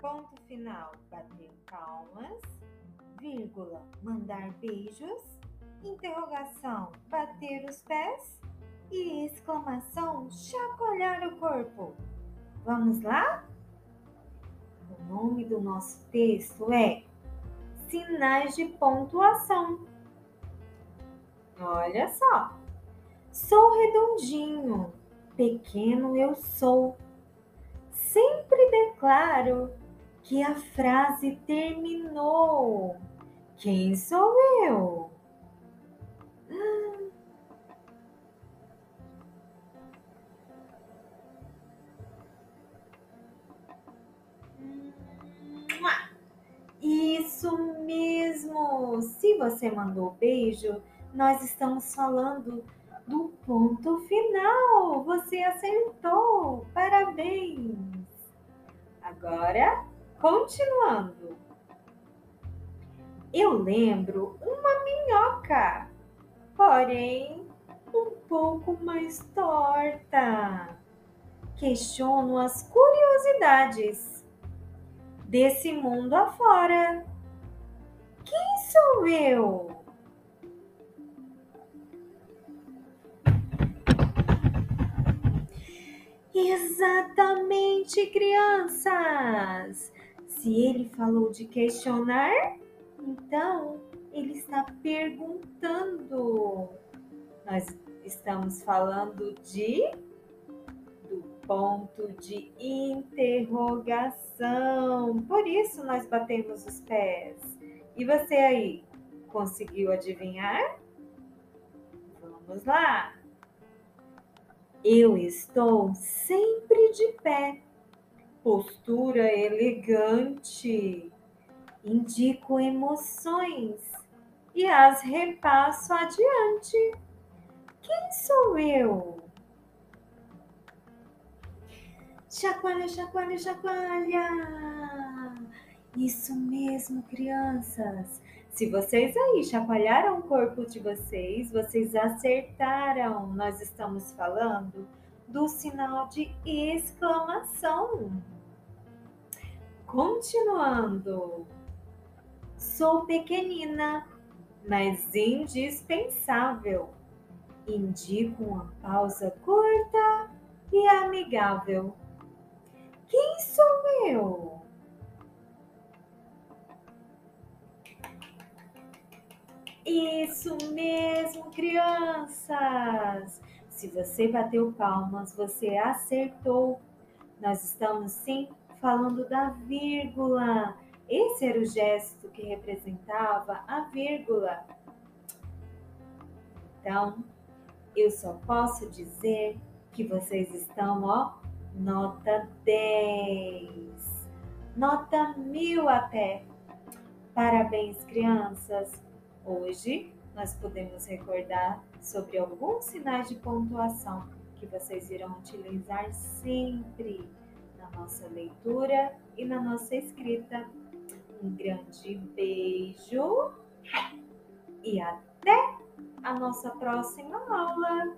Ponto final, bater palmas, vírgula, mandar beijos, interrogação, bater os pés e exclamação, chacoalhar o corpo. Vamos lá? O nome do nosso texto é Sinais de Pontuação. Olha só. Sou redondinho, pequeno eu sou. Sempre declaro que a frase terminou. Quem sou eu? Isso mesmo! Se você mandou beijo, nós estamos falando do ponto final. Você acertou! Parabéns! Agora Continuando. Eu lembro uma minhoca, porém um pouco mais torta. Questiono as curiosidades desse mundo afora. Quem sou eu? Exatamente, crianças! Se ele falou de questionar, então ele está perguntando. Nós estamos falando de do ponto de interrogação. Por isso nós batemos os pés. E você aí, conseguiu adivinhar? Vamos lá. Eu estou sempre de pé postura elegante. Indico emoções e as repasso adiante. Quem sou eu? Chacoalha, chacoalha, chacoalha. Isso mesmo, crianças. Se vocês aí chacoalharam o corpo de vocês, vocês acertaram. Nós estamos falando do sinal de exclamação. Continuando. Sou pequenina, mas indispensável. Indico uma pausa curta e amigável. Quem sou eu? Isso mesmo, crianças! Se você bateu palmas, você acertou. Nós estamos sim falando da vírgula. Esse era o gesto que representava a vírgula. Então, eu só posso dizer que vocês estão, ó, nota 10, nota mil até. Parabéns, crianças! Hoje nós podemos recordar sobre alguns sinais de pontuação que vocês irão utilizar sempre nossa leitura e na nossa escrita. Um grande beijo e até a nossa próxima aula!